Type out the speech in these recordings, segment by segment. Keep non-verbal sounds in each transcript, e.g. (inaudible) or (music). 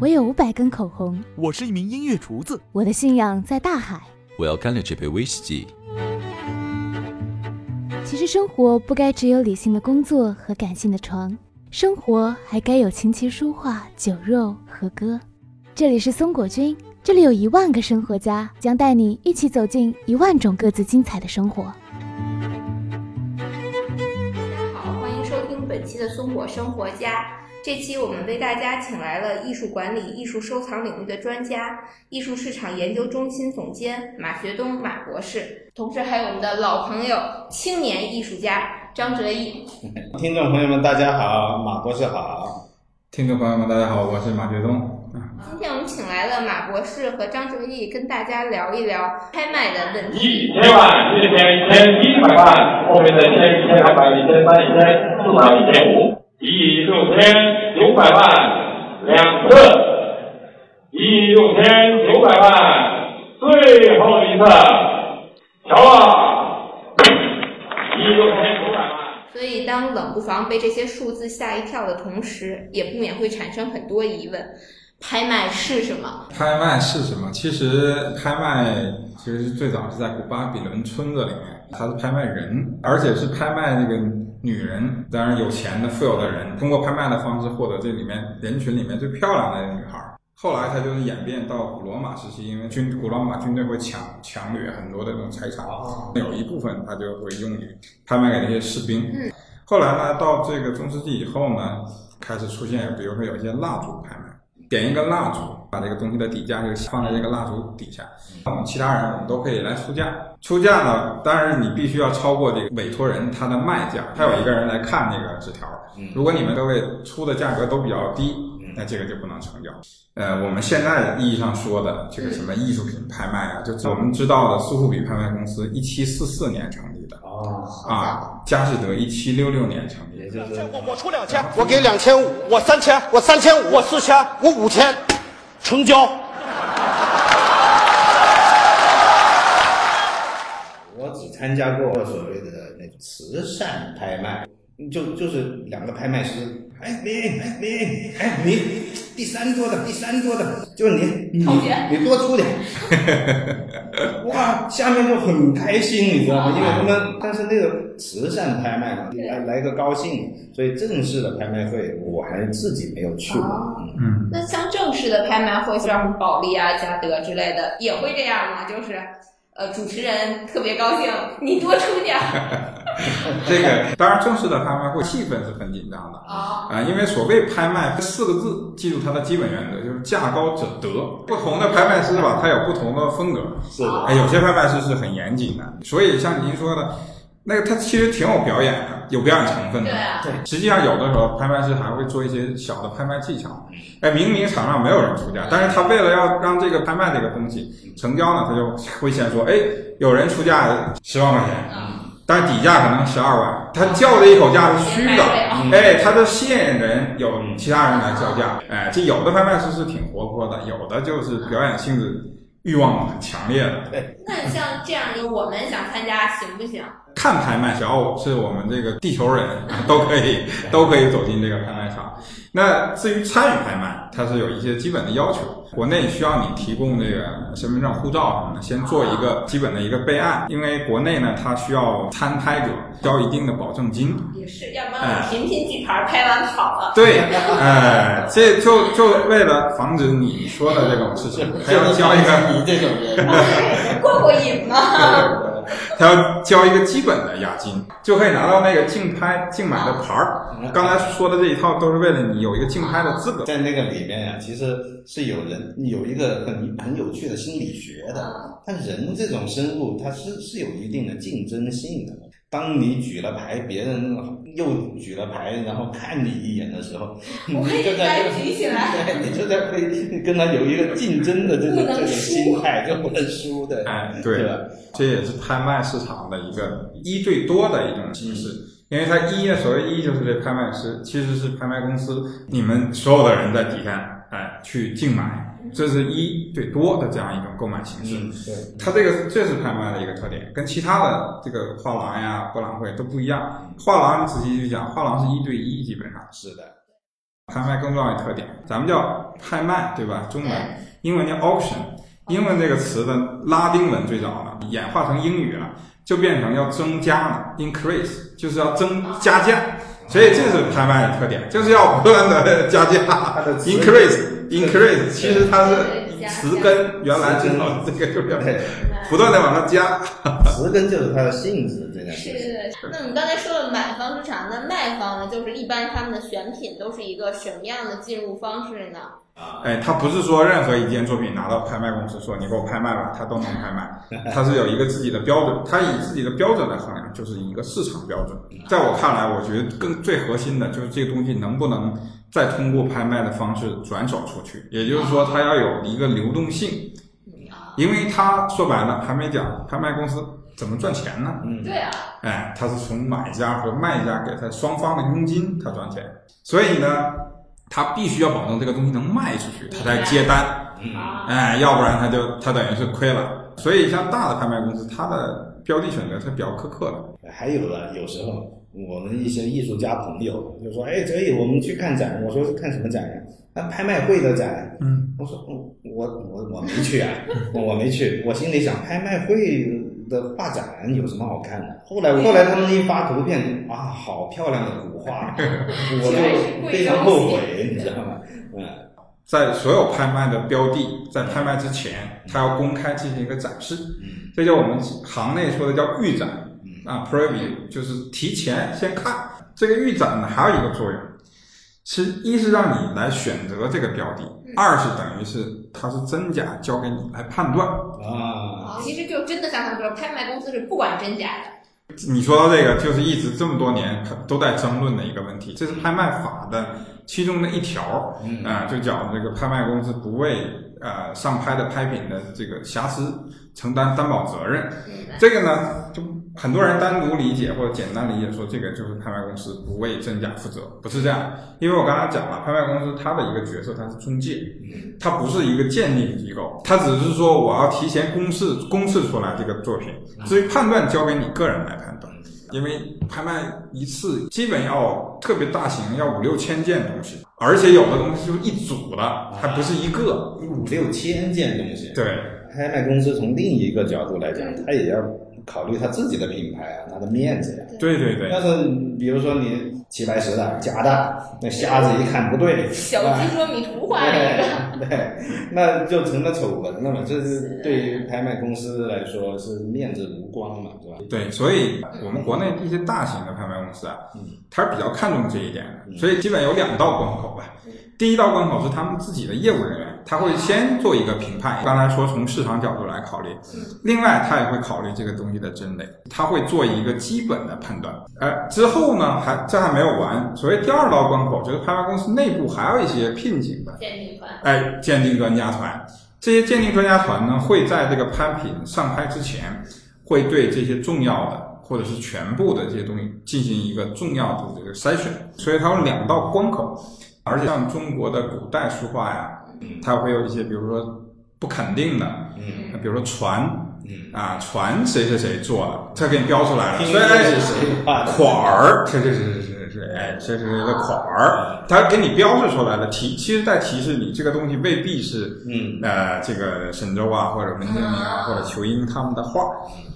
我有五百根口红，我是一名音乐厨子，我的信仰在大海。我要干了这杯威士忌。其实生活不该只有理性的工作和感性的床，生活还该有琴棋书画、酒肉和歌。这里是松果君，这里有一万个生活家，将带你一起走进一万种各自精彩的生活。好，欢迎收听本期的松果生活家。这期我们为大家请来了艺术管理、艺术收藏领域的专家，艺术市场研究中心总监马学东马博士，同时还有我们的老朋友青年艺术家张哲毅。(laughs) 听众朋友们，大家好，马博士好。听众朋友们，大家好，我是马学东。今天我们请来了马博士和张哲毅，跟大家聊一聊拍卖的问题。一千万，一千一千一百万，后面的一千一千两百一千三一千四百一千五。一亿六千九百万两次，一亿六千九百万最后一次，瞧啊！一亿六千九百万。所以，当冷不防被这些数字吓一跳的同时，也不免会产生很多疑问：拍卖是什么？拍卖是什么？其实拍卖其实最早是在古巴比伦村子里面，它是拍卖人，而且是拍卖那个。女人当然有钱的富有的人，通过拍卖的方式获得这里面人群里面最漂亮的女孩。后来它就是演变到古罗马时期，因为军古罗马军队会抢抢掠很多的这种财产，有一部分它就会用于拍卖给那些士兵。后来呢，到这个中世纪以后呢，开始出现，比如说有一些蜡烛拍卖。点一根蜡烛，把这个东西的底价就放在这个蜡烛底下。我们其他人我们都可以来出价。出价呢，当然你必须要超过这个委托人他的卖价，他有一个人来看那个纸条。如果你们各位出的价格都比较低，那这个就不能成交。呃，我们现在意义上说的这个什么艺术品拍卖啊，就我们知道的苏富比拍卖公司，一七四四年成立的。啊，佳士得一七六六年成立。我我出两千，我给两千五，我三千，我三千五，我四千，我五千，成交。我只参加过所谓的那种慈善拍卖，就就是两个拍卖师。哎你哎你哎你第三桌的第三桌的，就是你你你多出点，(laughs) (laughs) 哇，下面就很开心，你知道吗？因为他们但是那个慈善拍卖嘛，来来个高兴，所以正式的拍卖会我还自己没有去过。嗯，那像正式的拍卖会，像保利啊、嘉德之类的，也会这样吗？就是。呃，主持人特别高兴，你多出点。(laughs) (laughs) 这个当然，正式的拍卖会气氛是很紧张的啊啊，因为所谓拍卖这四个字，记住它的基本原则就是价高者得。不同的拍卖师吧，他有不同的风格。是的，哎，有些拍卖师是很严谨的，所以像您说的。那个他其实挺有表演的，有表演成分的。对，实际上有的时候拍卖师还会做一些小的拍卖技巧。哎，明明场上没有人出价，但是他为了要让这个拍卖这个东西成交呢，他就会先说：“哎，有人出价十万块钱，但是底价可能十二万，他叫的一口价是虚的。哎，他的吸引人有其他人来叫价。哎，这有的拍卖师是挺活泼的，有的就是表演性质欲望很强烈的。那像这样的，我们想参加行不行？看拍卖，只要是我们这个地球人都可以 (laughs) 都可以走进这个拍卖场。那至于参与拍卖，它是有一些基本的要求。国内需要你提供这个身份证、护照什么的，先做一个基本的一个备案。因为国内呢，它需要参拍者交一定的保证金。也是，要不然我频频举牌拍完跑了。对，哎，这就就为了防止你说的这种事情，还要交一个你这种人过过瘾吗？(laughs) 他要交一个基本的押金，就可以拿到那个竞拍竞买的牌儿。刚才说的这一套都是为了你有一个竞拍的资格。在那个里面呀，其实是有人有一个很很有趣的心理学的。他人这种生物，它是是有一定的竞争性的。当你举了牌，别人又举了牌，然后看你一眼的时候，(laughs) 你就在举起来，(laughs) 对，你就在会跟他有一个竞争的这种这种心态，就不能输的。哎，对，这也是拍卖市场的一个一最多的一种形式，因为它一所谓一就是这拍卖师，其实是拍卖公司，你们所有的人在底下，哎，去竞买。这是一对多的这样一种购买形式，对，它这个这是拍卖的一个特点，跟其他的这个画廊呀、博览会都不一样。画廊仔细去讲，画廊是一对一，基本上是的。拍卖更重要的特点，咱们叫拍卖，对吧？中文、英文叫 auction，英文这个词的拉丁文最早呢演化成英语了，就变成要增加了，increase，就是要增加价。所以这是拍卖的特点，就是要不断的加价，increase，increase，其实它是词根原来知道这个就是要对，不断的往上加。词根就是它的性质这件事情。是是。那我们刚才说了买方市场，那卖方呢，就是一般他们的选品都是一个什么样的进入方式呢？哎，他不是说任何一件作品拿到拍卖公司说你给我拍卖吧，他都能拍卖，(laughs) 他是有一个自己的标准，他以自己的标准来衡量，就是一个市场标准。在我看来，我觉得更最核心的就是这个东西能不能再通过拍卖的方式转手出去，也就是说，它要有一个流动性，因为他说白了还没讲拍卖公司怎么赚钱呢？嗯，对啊，哎，他是从买家和卖家给他双方的佣金，他赚钱，所以呢，他必须要保证这个东西能卖出去，他才接单。嗯，啊，哎，要不然他就他等于是亏了。所以像大的拍卖公司，它的标的选择是比较苛刻的。还有的，有时候我们一些艺术家朋友就说：“哎，哲毅，我们去看展。”我说：“看什么展呀？”那拍卖会的展。嗯，我说：“嗯，我我我没去啊，我 (laughs) 我没去。”我心里想，拍卖会的画展有什么好看的？后来后来他们一发图片啊，好漂亮的古画，(laughs) 我就非常后悔，你知道吗？嗯，在所有拍卖的标的在拍卖之前，它要公开进行一个展示，嗯。这叫我们行内说的叫预展嗯。啊，preview，就是提前先看。这个预展呢，还有一个作用，是一是让你来选择这个标的，二是等于是它是真假交给你来判断。啊，其实就真的像他说，拍卖公司是不管真假的。你说到这个，就是一直这么多年都在争论的一个问题，这是拍卖法的其中的一条，嗯啊、就讲这个拍卖公司不为呃上拍的拍品的这个瑕疵承担担保责任。这个呢，就很多人单独理解或者简单理解说，这个就是拍卖公司不为真假负责，不是这样。因为我刚才讲了，拍卖公司它的一个角色，它是中介，它不是一个鉴定机构，它只是说我要提前公示公示出来这个作品，至于判断交给你个人来判断。因为拍卖一次基本要特别大型，要五六千件东西，而且有的东西就是一组的，还不是一个。五六千件东西。对，拍卖公司从另一个角度来讲，它也要考虑他自己的品牌啊，他的面子呀。对对对但，是比如说你齐白石的假的，那瞎子一看不对，小鸡说米图画那个，(laughs) 对对，那就成了丑闻了嘛。这是对于拍卖公司来说是面子无光嘛，是吧？对，所以我们国内一些大型的拍卖公司啊，它是比较看重这一点的，所以基本有两道关口吧。第一道关口是他们自己的业务人员，他会先做一个评判。刚才说从市场角度来考虑，另外他也会考虑这个东西的真伪，他会做一个基本的判断。而，之后呢，还这还没有完。所谓第二道关口，这个拍卖公司内部还有一些聘请的鉴定团。哎，鉴定专家团，这些鉴定专家团呢，会在这个拍品上拍之前，会对这些重要的或者是全部的这些东西进行一个重要的这个筛选，所以它有两道关口。而且像中国的古代书画呀，它会有一些，比如说不肯定的，嗯。比如说船嗯，啊，船谁谁谁做的，它给你标出来了，听所以哎说是谁画的？(laughs) 款儿，是是是是是是，哎，这是一个款儿，它给你标示出来了，提，其实在提示你这个东西未必是，嗯呃，这个沈周啊，或者文建明啊，或者裘英他们的画，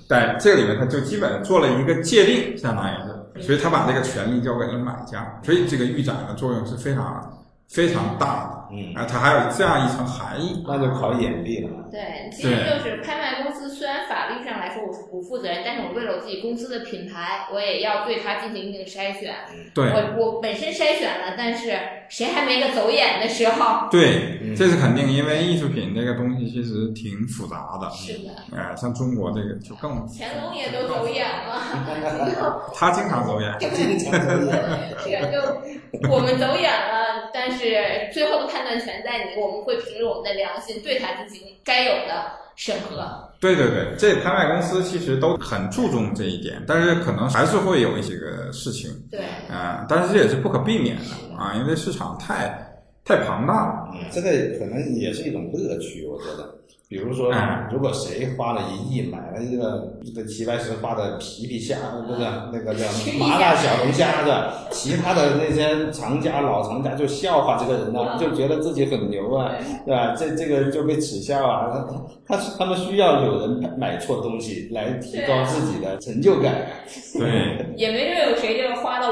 在这里面，他就基本做了一个界定，相当于是，所以他把这个权利交给了买家，所以这个预展的作用是非常非常大的，嗯。啊，它还有这样一层含义，那就考眼力了。对，其实就是拍卖公司，虽然法律上来说我是不负责任，但是我为了我自己公司的品牌，我也要对它进行一定的筛选。对。我我本身筛选了，但是谁还没个走眼的时候？对，嗯这是肯定，因为艺术品这个东西其实挺复杂的。是的，哎，像中国这个就更，乾隆也都走眼了，(laughs) 他经常走眼。经常走眼。是就我们走眼了，但是最后的判断权在你，我们会凭着我们的良心对他进行该有的审核。对对对，这拍卖公司其实都很注重这一点，但是可能还是会有一些个事情，对，啊、但是这也是不可避免的啊，因为市场太太庞大了。嗯，这个可能也是一种乐趣，我觉得。比如说嗯，如果谁花了一亿买了一个这个齐白石画的皮皮虾，不是那个叫麻辣小龙虾的，其他的那些藏家老藏家就笑话这个人呢，就觉得自己很牛啊，对。吧？这这个就被耻笑啊，(laughs) 他他他们需要有人买错东西来提高自己的成就感。对 (laughs) 也没准有谁就是花了五百块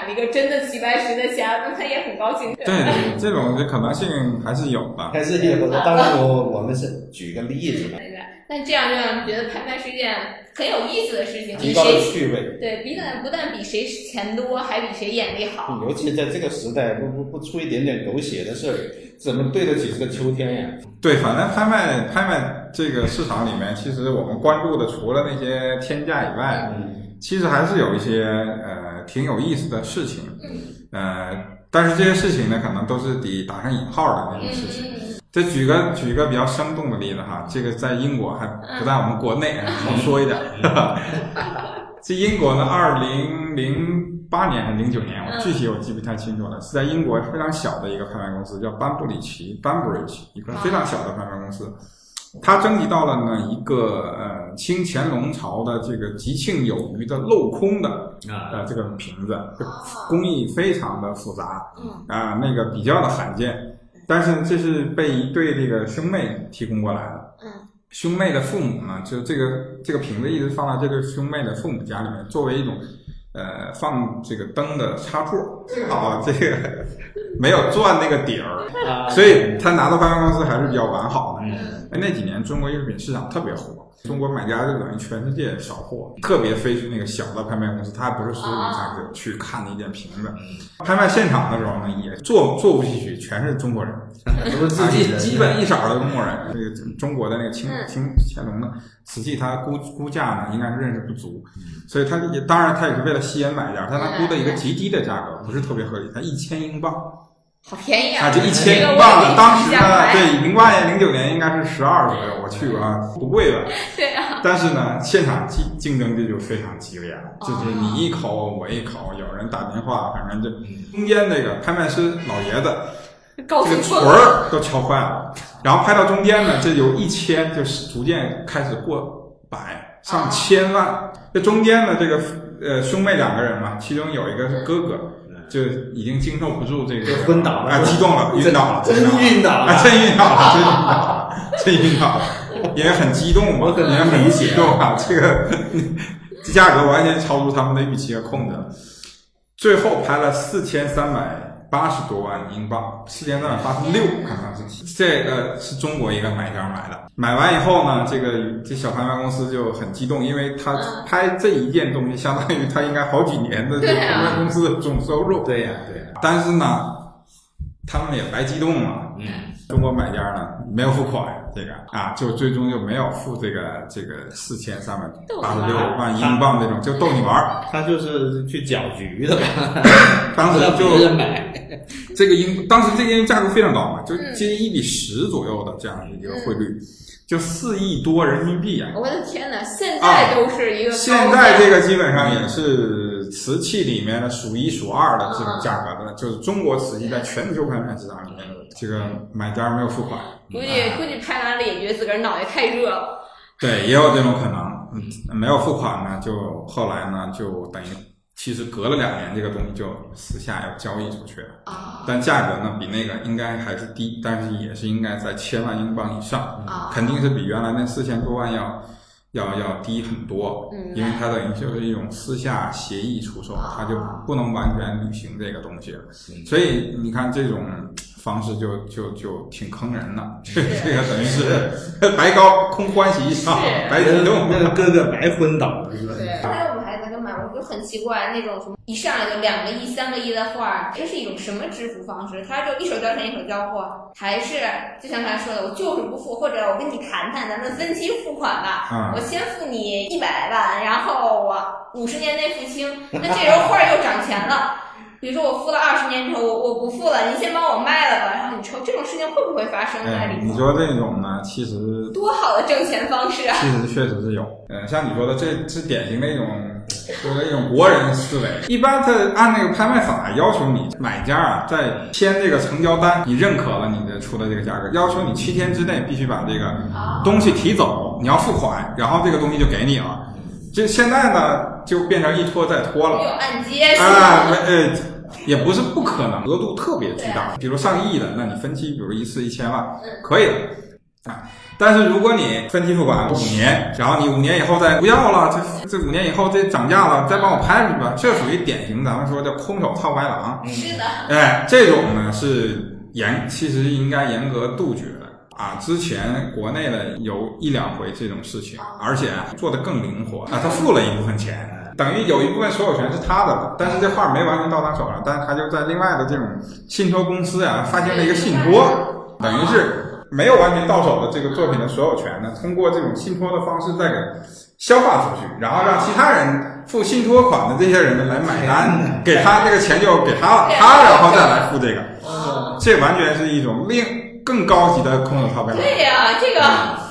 买了一个真的齐白石的虾，那他也很高兴。对对，这种的可能性还是有吧。还是有的，当然我我们是举个例子嘛，对吧？但这样就让人觉得拍卖是一件很有意思的事情，比提高了谁趣味。对，比但不但比谁钱多，还比谁眼力好。尤其在这个时代，不不不出一点点狗血的事儿，怎么对得起这个秋天呀？对，反正拍卖拍卖这个市场里面，其实我们关注的除了那些天价以外，嗯，其实还是有一些呃挺有意思的事情。呃，但是这些事情呢，可能都是得打上引号的那种事情。再举个举个比较生动的例子哈，这个在英国还不在我们国内，好说一点。(laughs) 这英国呢，二零零八年还是零九年，我具体我记不太清楚了，是在英国非常小的一个拍卖公司，叫班布里奇 （Banbridge），一个非常小的拍卖公司。它征集到了呢一个呃清乾隆朝的这个吉庆有余的镂空的啊。呃这个瓶子，工艺非常的复杂，啊、那个比较的罕见，但是这是被一对这个兄妹提供过来的。嗯，兄妹的父母呢，就这个这个瓶子一直放在这对兄妹的父母家里面，作为一种呃放这个灯的插座。正好这个没有钻那个底儿，啊所以他拿到拍卖公司还是比较完好的。嗯哎，那几年中国艺术品市场特别火，中国买家就等于全世界扫货，特别非去那个小的拍卖公司，他还不是所有的价格去看那件瓶子。拍卖现场的时候呢，也座座无虚席，全是中国人，都是自己，基 (laughs) 基本一色儿的中国人。那个中国的那个清嗯清乾隆的瓷器，他估估价呢应该是认识不足，所以他也当然他也是为了吸引买家，但他估的一个极低的价格，不是特别合理，他一千英镑。好便宜啊，啊！就一千英镑了。当时呢，对，零八年、零九年应该是十二左右，我去过啊，不贵吧？(laughs) 对啊，但是呢，现场竞竞争这就非常激烈了，哦就是你一口我一口，有人打电话，反正就中间这个拍卖师老爷子这个锤。儿都敲坏了，然后拍到中间呢，这由一千就是逐渐开始过百上千万。这中间呢，这个呃兄妹两个人嘛，其中有一个是哥哥。就已经经受不住这个就昏倒了啊，激动了，晕倒了，真晕倒了。啊，真晕倒了，真晕倒了，真晕倒了，因为很激动嘛，我很因为很激动啊，这个 (laughs) 价格完全超出他们的预期和控制了。最后拍了四千三百八十多万英镑，四千三百八十六，看看是这个是中国一个买家买的。买完以后呢，这个这小拍卖公司就很激动，因为他嗯拍这一件东西，相当于他应该好几年的这个拍卖公司的总收入。对呀对呀，但是呢，他们也白激动了。嗯，中国买家呢没有付款，这个啊，就最终就没有付这个这个四千三百八十六万英镑这种，就逗你玩儿。他就是去搅局的吧，(laughs) 当时就买，(laughs) 这个英，当时这个英价格非常高嘛，就接近一比十左右的这样一个汇率，就四亿多人民币啊。我的天哪，现在都是一个现在这个基本上也是瓷器里面的数一数二的这种价格的，就是中国瓷器在全球拍卖市场里面，这个买家没有付款，估计估计拍完了也觉得自个儿脑袋太热了。对，也有这种可能。嗯，没有付款呢，就后来呢，就等于其实隔了两年，这个东西就私下要交易出去了。啊但价格呢，比那个应该还是低，但是也是应该在千万英镑以上，啊肯定是比原来那四千多万要要要低很多。嗯因为它等于就是一种私下协议出售，它就不能完全履行这个东西了。所以你看这种方式就就就挺坑人的，这这个等于是白高空欢喜一场，是白激动。那个哥哥白昏倒了是吧？(laughs) 我就很奇怪，那种什么一上来就两个亿、三个亿的画，这是一种什么支付方式？他就一手交钱一手交货，还是就像他说的，我就是不付，或者我跟你谈谈，咱们分期付款吧，嗯我先付你一百万，然后我五十年内付清，(laughs) 那这时候画又涨钱了。比如说我付了二十年之后，我我不付了，你先帮我卖了吧，这种事情会不会发生在哎，里头？你说这种呢，其实多好的挣钱方式啊！其实确实是有，嗯，像你说的，这是典型的一种，就是一种国人思维。一般他按那个拍卖法要求你买家啊，在签这个成交单，你认可了你的出的这个价格，要求你七天之内必须把这个东西提走，你要付款，然后这个东西就给你了。这现在呢，就变成一拖再拖了。有按揭是啊，吧？没呃，也不是不可能，额度特别巨大，比如上亿的，那你分期，比如一次一千万，可以的啊。但是如果你分期付款五年，然后你五年以后再不要了，这这五年以后这涨价了，再帮我拍出去吧，这属于典型咱们说叫空手套白狼。是的，哎，这种呢是严，其实应该严格杜绝的啊。之前国内的有一两回这种事情，而且做的更灵活啊，他付了一部分钱。等于有一部分所有权是他的了，但是这画没完全到他手上，但是他就在另外的这种信托公司啊发行了一个信托，等于是没有完全到手的这个作品的所有权呢，通过这种信托的方式再给消化出去，然后让其他人付信托款的这些人呢来买单，给他这个钱就给他了，他然后再来付这个，这完全是一种另更高级的空手套白狼。对呀、这个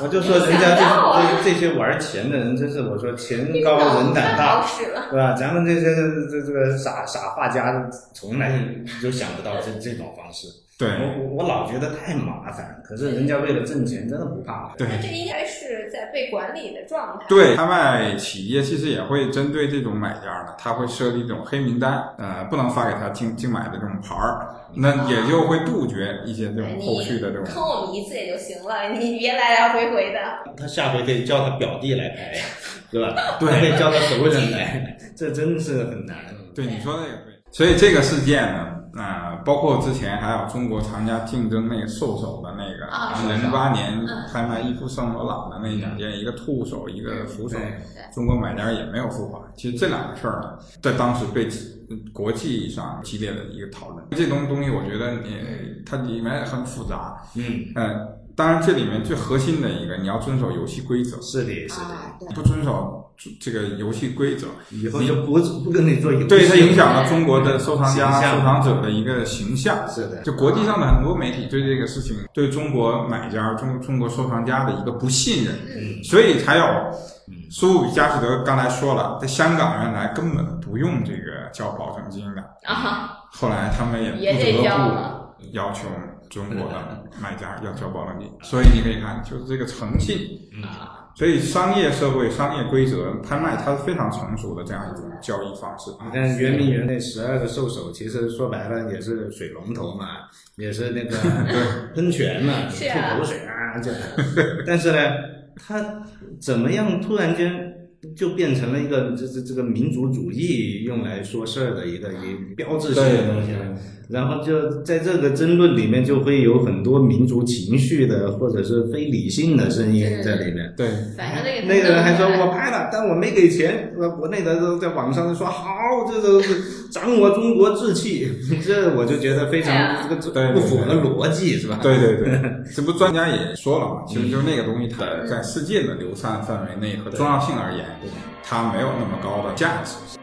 我就说人家这这这些玩钱的人，真是我说钱高人胆大。对吧？咱们这些这这这个傻傻画家，从来就想不到这这种方式。对我我我老觉得太麻烦，可是人家为了挣钱，真的不怕。对那这应该是在被管理的状态。对，拍卖企业其实也会针对这种买家呢，他会设立一种黑名单，呃，不能发给他竞竞买的这种牌儿，那也就会杜绝一些这种后续的这种。坑我们一次也就行了，你别来来回回的。他下回可以叫他表弟来拍，对吧？(laughs) 对可以叫他熟人来，这真是很难。对，你说的也对。所以这个事件呢，啊、包括之前还有中国藏家竞争那个兽首的那个啊零八年嗯拍卖伊夫圣罗朗的那两件，一个兔手，一个扶手，中国买家也没有付款。其实这两个事儿呢，在当时被国际上激烈的一个讨论。这东东西，我觉得你它里面很复杂。嗯，嗯，当然这里面最核心的一个，你要遵守游戏规则。是的，是的。不遵守这个游戏规则，以后就不不跟你做游戏，对它影响了中国的收藏家、收藏者的一个形象。是的，就国际上的很多媒体对这个事情，对中国买家、中中国收藏家的一个不信任，嗯。所以才有苏富比佳士得刚才说了，在香港原来根本不用这个交保证金的，啊，后来他们也不得不要求中国的买家要交保证金，所以你可以看，就是这个诚信。嗯所以商业社会、商业规则、拍卖，它是非常成熟的这样一种交易方式。你看圆明园那十二个兽首，其实说白了也是水龙头嘛，也是那个 (laughs) 喷泉嘛，吐口水啊这。但是呢，它怎么样突然间就变成了一个这这这个民族主义用来说事儿的一个一标志性的东西了？然后就在这个争论里面，就会有很多民族情绪的或者是非理性的声音在里面。对，反正那个那个人还说我拍了，但我没给钱。呃，国内的都在网上说好，这都是长我中国志气，(laughs) 这我就觉得非常这个对不符合逻辑，是吧？对对对，(laughs) 这不专家也说了嘛，其实就是那个东西，它在世界的流散范围内和重要性而言，它没有那么高的价值。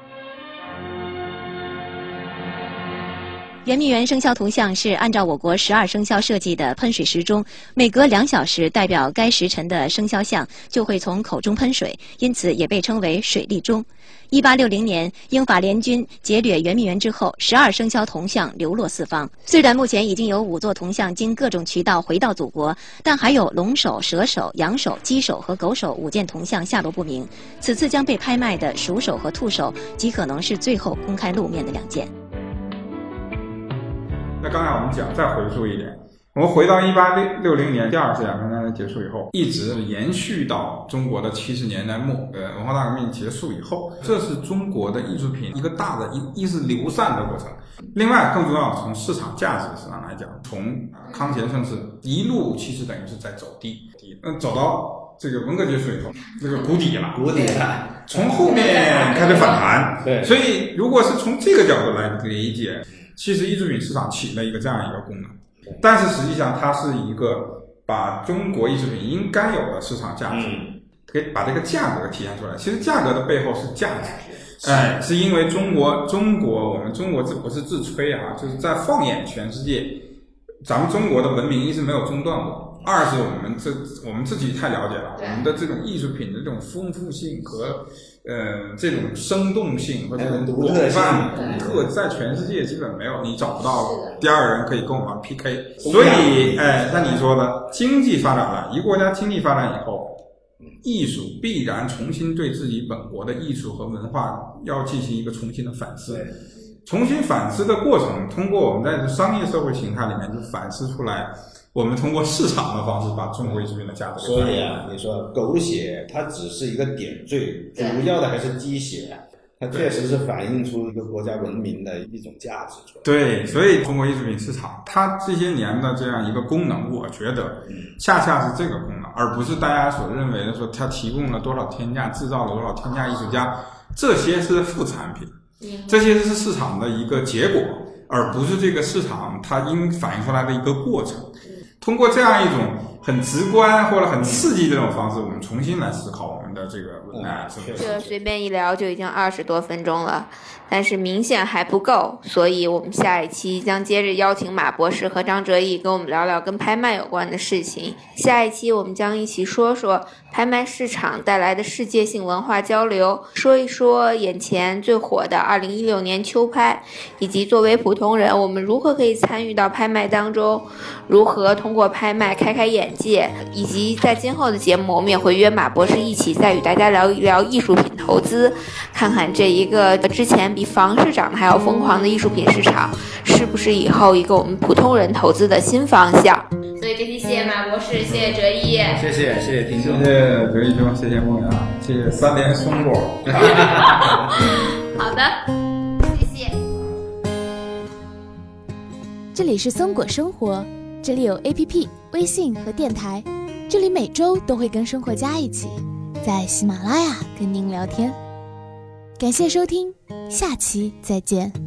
圆明园生肖铜像是按照我国十二生肖设计的喷水时钟，每隔两小时代表该时辰的生肖像就会从口中喷水，因此也被称为水力钟。一八六零年，英法联军劫掠圆明园之后，十二生肖铜像流落四方。虽然目前已经有五座铜像经各种渠道回到祖国，但还有龙首、蛇首、羊首、鸡首和狗首五件铜像下落不明。此次将被拍卖的鼠首和兔首，极可能是最后公开露面的两件。刚才我们讲，再回溯一点，我们回到一八六六零年第二次鸦片战争结束以后，一直延续到中国的七十年代末，呃，文化大革命结束以后，这是中国的艺术品一个大的一一是流散的过程。另外，更重要，从市场价值上来讲，从康乾盛世一路其实等于是在走低，低，嗯，走到这个文革结束以后，这个谷底了，谷底了，从后面开始反弹。对所以如果是从这个角度来理解，其实艺术品市场起了一个这样一个功能，但是实际上它是一个把中国艺术品应该有的市场价值，嗯给把这个价格体现出来。其实价格的背后是价值，哎，是因为中国中国我们中国这不是自吹啊，就是在放眼全世界，咱们中国的文明一直没有中断过。二是我们这我们自己太了解了，我们的这种艺术品的这种丰富性和呃这种生动性和这种广泛独特，在全世界基本没有，你找不到第二个人可以跟我们 PK。所以，哎，像你说的，经济发展了，一个国家经济发展以后。艺术必然重新对自己本国的艺术和文化要进行一个重新的反思，重新反思的过程，通过我们在商业社会形态里面就反思出来，我们通过市场的方式把中国艺术品的价值。所以啊，你说狗血它只是一个点缀，主要的还是鸡血。它确实是反映出一个国家文明的一种价值出来。对，所以中国艺术品市场它这些年的这样一个功能，我觉得恰恰是这个功能，而不是大家所认为的说它提供了多少天价，制造了多少天价艺术家，这些是副产品，这些是市场的一个结果，而不是这个市场它应反映出来的一个过程。通过这样一种很直观或者很刺激这种方式，我们重新来思考我们的这个哎，这个随便一聊就已经二十多分钟了。但是明显还不够，所以我们下一期将接着邀请马博士和张哲毅跟我们聊聊跟拍卖有关的事情。下一期我们将一起说说拍卖市场带来的世界性文化交流，说一说眼前最火的二零一六年秋拍，以及作为普通人我们如何可以参与到拍卖当中，如何通过拍卖开开眼界，以及在今后的节目我们也会约马博士一起再与大家聊一聊艺术品投资，看看这一个之前。比房市涨得还要疯狂的艺术品市场，是不是以后一个我们普通人投资的新方向？所以这期谢谢马博士，谢谢哲一，谢谢谢谢听众，谢谢哲一兄，谢谢梦阳，谢谢三连松果。(laughs) 好的，谢谢。这里是松果生活，这里有 APP、微信和电台，这里每周都会跟生活家一起在喜马拉雅跟您聊天。感谢收听，下期再见。